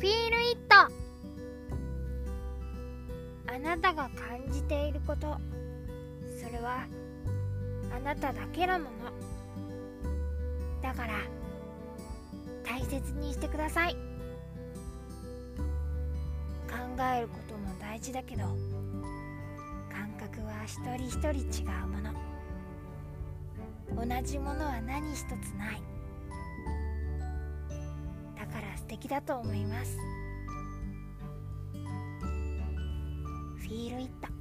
フィールイット。あなたが感じていること。それはあなただけのもの。だから大切にしてください。考えることも大事だけど感覚は一人一人違うもの。同じものは何一つない。敵だと思います。フィールイット